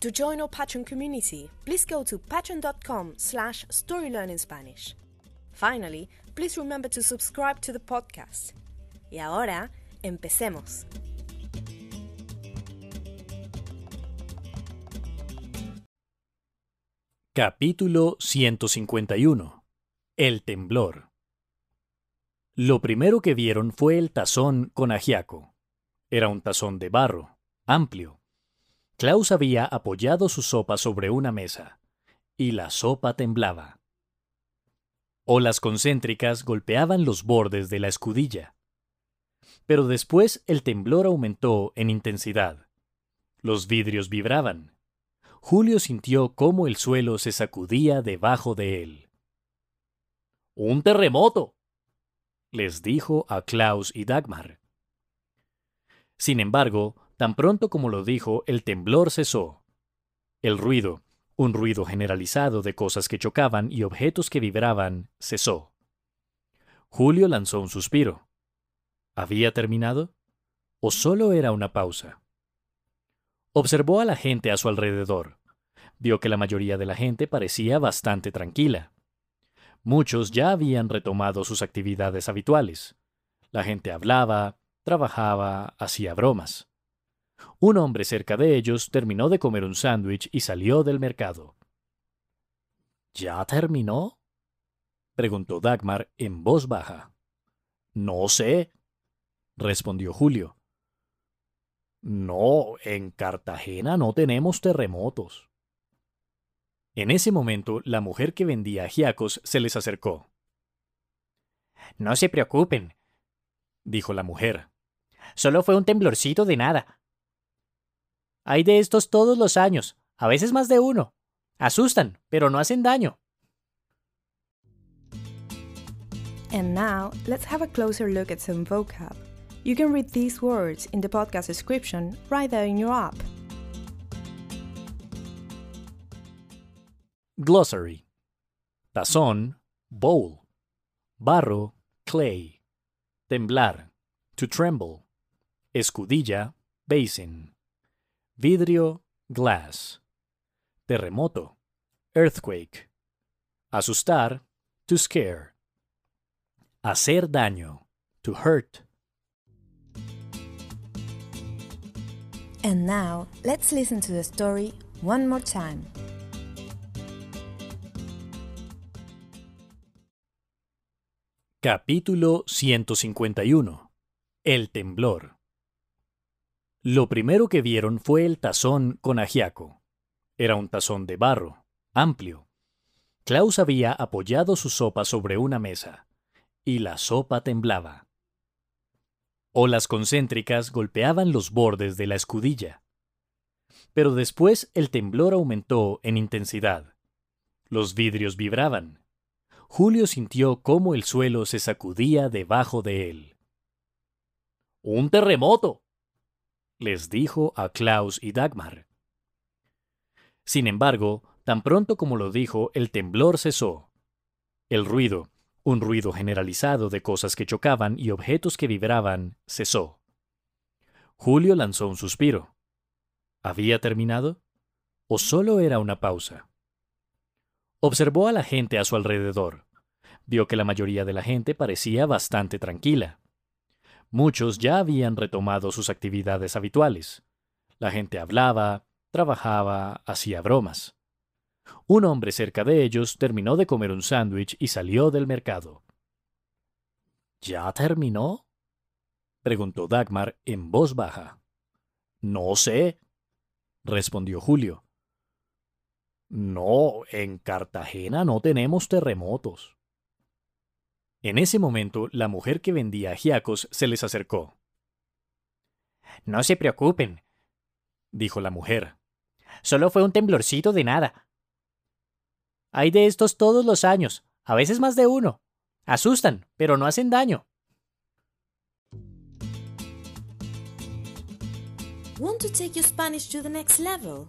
To join our Patreon community, please go to patreon.com slash storylearningspanish. Finally, please remember to subscribe to the podcast. Y ahora, empecemos. Capítulo 151 El temblor Lo primero que vieron fue el tazón con ajiaco. Era un tazón de barro, amplio, Klaus había apoyado su sopa sobre una mesa, y la sopa temblaba. Olas concéntricas golpeaban los bordes de la escudilla. Pero después el temblor aumentó en intensidad. Los vidrios vibraban. Julio sintió cómo el suelo se sacudía debajo de él. ¡Un terremoto! les dijo a Klaus y Dagmar. Sin embargo, Tan pronto como lo dijo, el temblor cesó. El ruido, un ruido generalizado de cosas que chocaban y objetos que vibraban, cesó. Julio lanzó un suspiro. ¿Había terminado? ¿O solo era una pausa? Observó a la gente a su alrededor. Vio que la mayoría de la gente parecía bastante tranquila. Muchos ya habían retomado sus actividades habituales. La gente hablaba, trabajaba, hacía bromas. Un hombre cerca de ellos terminó de comer un sándwich y salió del mercado. ¿Ya terminó? preguntó Dagmar en voz baja. No sé, respondió Julio. No, en Cartagena no tenemos terremotos. En ese momento, la mujer que vendía ajiacos se les acercó. No se preocupen, dijo la mujer. Solo fue un temblorcito de nada. Hay de estos todos los años, a veces más de uno. Asustan, pero no hacen daño. And now, let's have a closer look at some vocab. You can read these words in the podcast description right there in your app. Glossary Tazón, bowl. Barro, clay. Temblar, to tremble. Escudilla, basin. Vidrio, glass. Terremoto, earthquake. Asustar, to scare. Hacer daño, to hurt. And now, let's listen to the story one more time. Capítulo 151 El temblor lo primero que vieron fue el tazón con ajiaco. Era un tazón de barro, amplio. Klaus había apoyado su sopa sobre una mesa, y la sopa temblaba. Olas concéntricas golpeaban los bordes de la escudilla. Pero después el temblor aumentó en intensidad. Los vidrios vibraban. Julio sintió cómo el suelo se sacudía debajo de él. ¡Un terremoto! Les dijo a Klaus y Dagmar. Sin embargo, tan pronto como lo dijo, el temblor cesó. El ruido, un ruido generalizado de cosas que chocaban y objetos que vibraban, cesó. Julio lanzó un suspiro. ¿Había terminado? ¿O solo era una pausa? Observó a la gente a su alrededor. Vio que la mayoría de la gente parecía bastante tranquila. Muchos ya habían retomado sus actividades habituales. La gente hablaba, trabajaba, hacía bromas. Un hombre cerca de ellos terminó de comer un sándwich y salió del mercado. ¿Ya terminó? preguntó Dagmar en voz baja. No sé, respondió Julio. No, en Cartagena no tenemos terremotos. En ese momento, la mujer que vendía ajiacos se les acercó. No se preocupen, dijo la mujer. Solo fue un temblorcito de nada. Hay de estos todos los años, a veces más de uno. Asustan, pero no hacen daño. Want to take your Spanish to the next level?